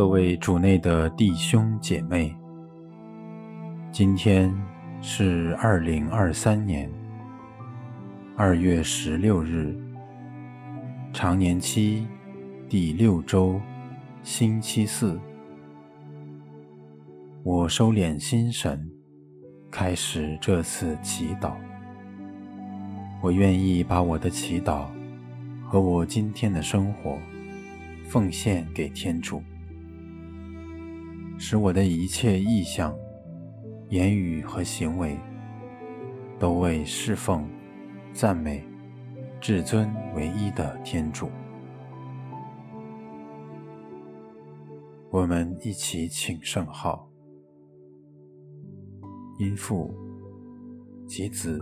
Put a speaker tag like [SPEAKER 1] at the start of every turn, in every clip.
[SPEAKER 1] 各位主内的弟兄姐妹，今天是二零二三年二月十六日，常年期第六周，星期四。我收敛心神，开始这次祈祷。我愿意把我的祈祷和我今天的生活奉献给天主。使我的一切意向、言语和行为，都为侍奉、赞美至尊唯一的天主。我们一起请圣号：因父及子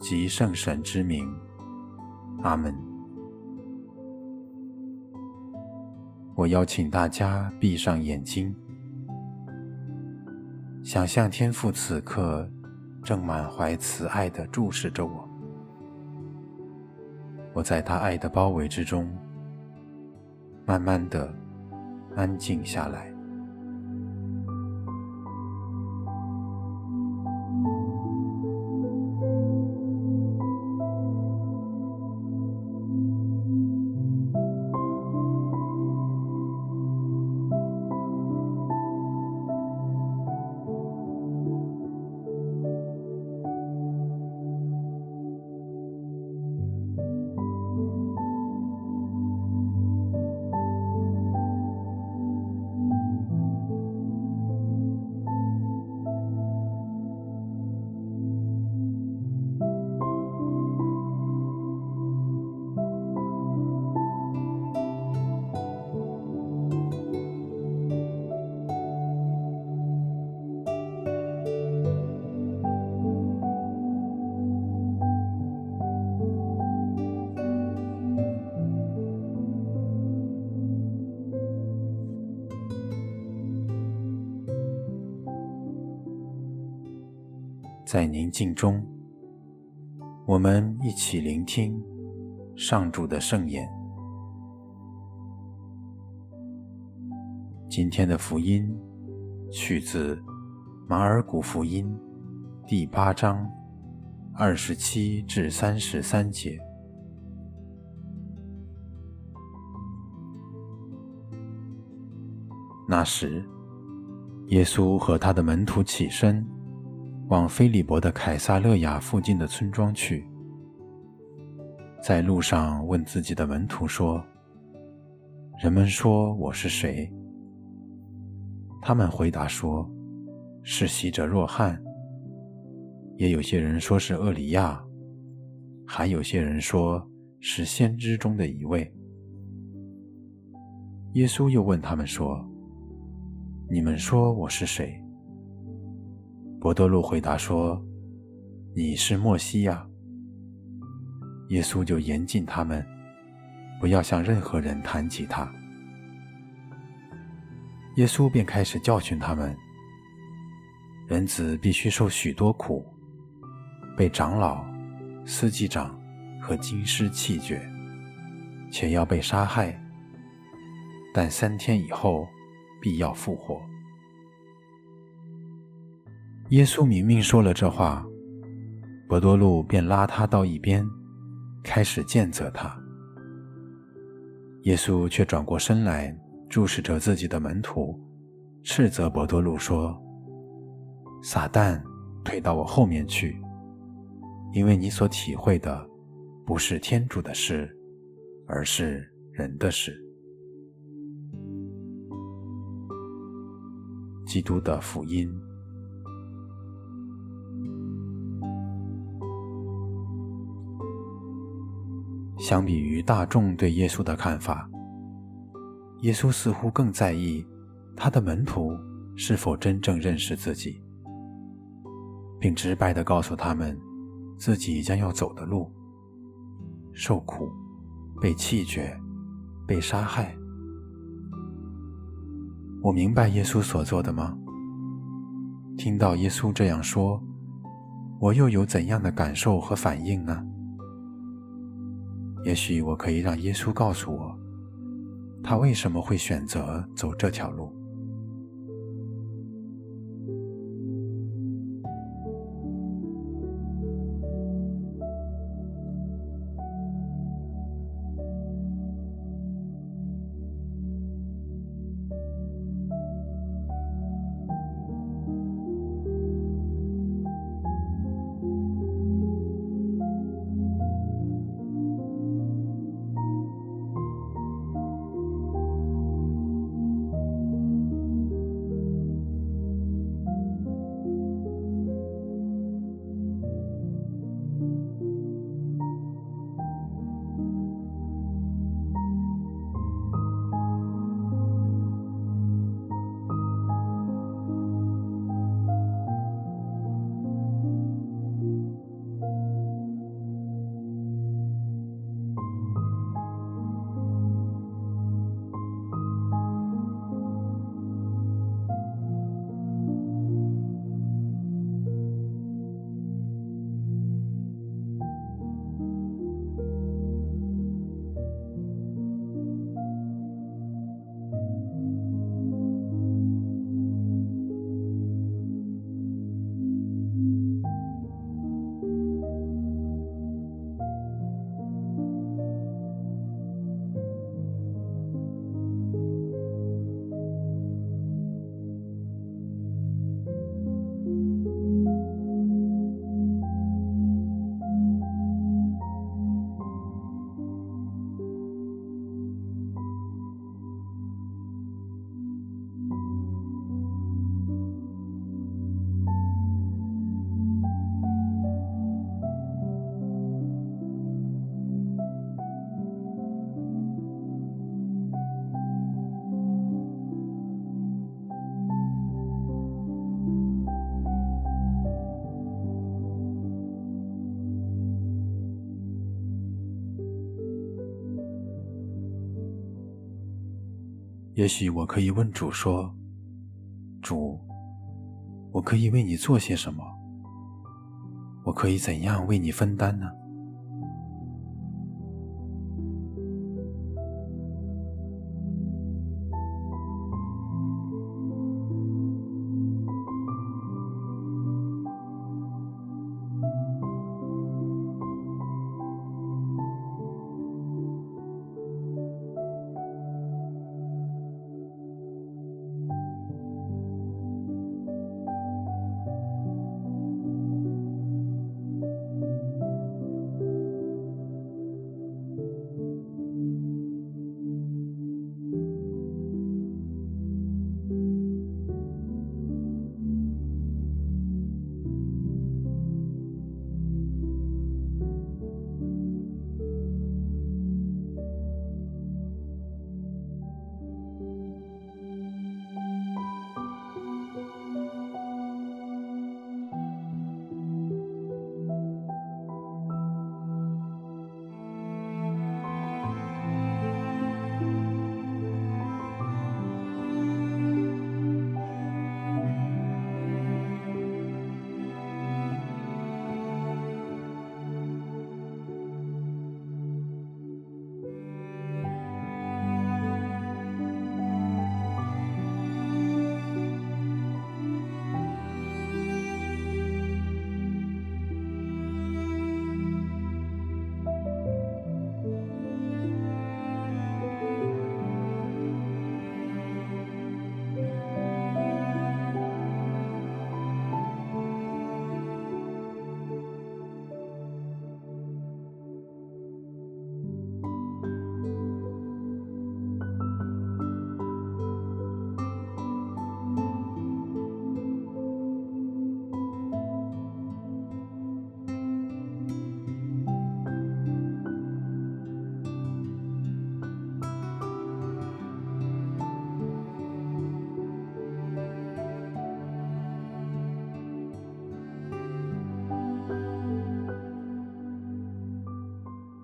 [SPEAKER 1] 及圣神之名，阿门。我邀请大家闭上眼睛。想象天父此刻正满怀慈爱地注视着我，我在他爱的包围之中，慢慢地安静下来。在宁静中，我们一起聆听上主的圣言。今天的福音取自马尔谷福音第八章二十七至三十三节。那时，耶稣和他的门徒起身。往菲利伯的凯撒勒雅附近的村庄去，在路上问自己的门徒说：“人们说我是谁？”他们回答说：“是洗者若翰。”也有些人说是厄里亚，还有些人说是先知中的一位。耶稣又问他们说：“你们说我是谁？”伯多禄回答说：“你是默西亚。”耶稣就严禁他们，不要向任何人谈起他。耶稣便开始教训他们：人子必须受许多苦，被长老、司祭长和经师弃绝，且要被杀害，但三天以后必要复活。耶稣明明说了这话，伯多禄便拉他到一边，开始谴责他。耶稣却转过身来，注视着自己的门徒，斥责伯多禄说：“撒旦，退到我后面去，因为你所体会的不是天主的事，而是人的事。”基督的福音。相比于大众对耶稣的看法，耶稣似乎更在意他的门徒是否真正认识自己，并直白地告诉他们自己将要走的路：受苦、被弃绝、被杀害。我明白耶稣所做的吗？听到耶稣这样说，我又有怎样的感受和反应呢？也许我可以让耶稣告诉我，他为什么会选择走这条路。也许我可以问主说：“主，我可以为你做些什么？我可以怎样为你分担呢？”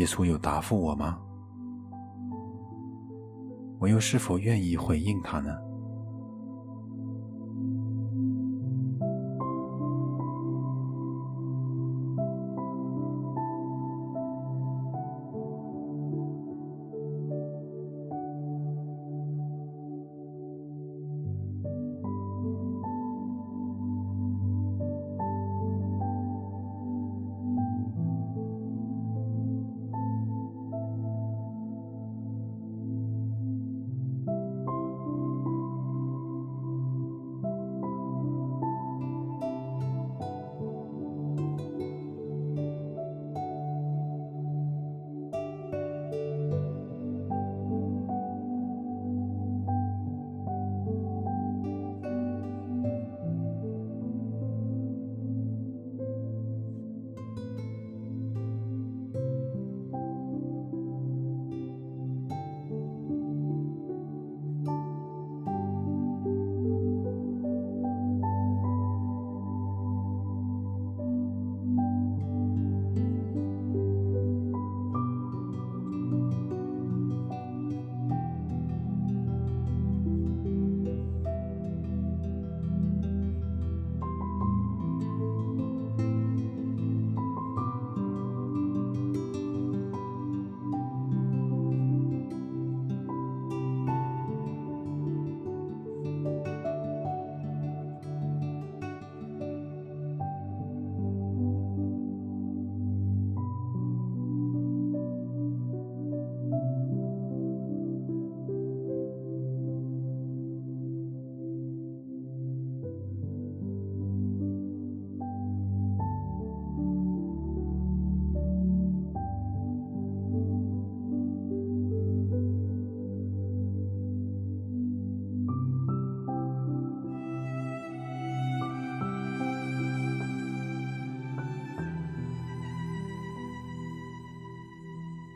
[SPEAKER 1] 耶稣有答复我吗？我又是否愿意回应他呢？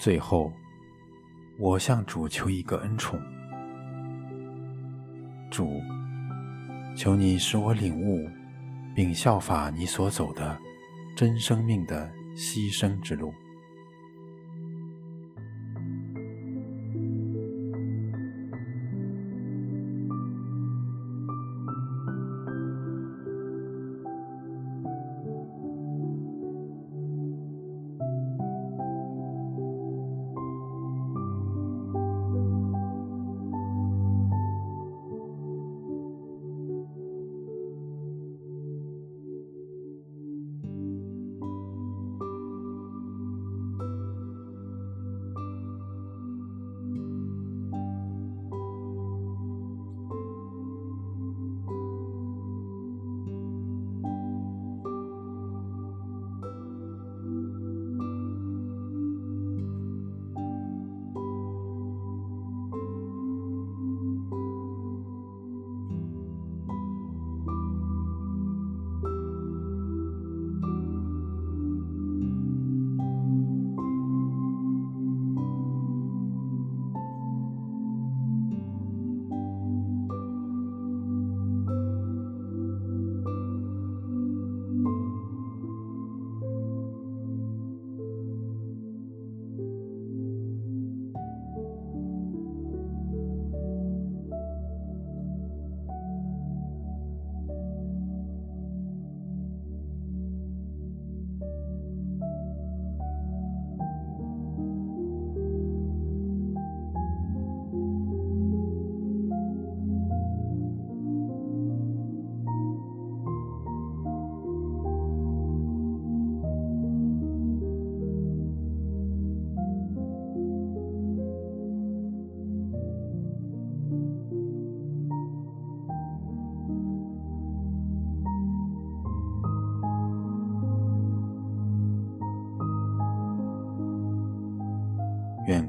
[SPEAKER 1] 最后，我向主求一个恩宠，主，求你使我领悟，并效法你所走的真生命的牺牲之路。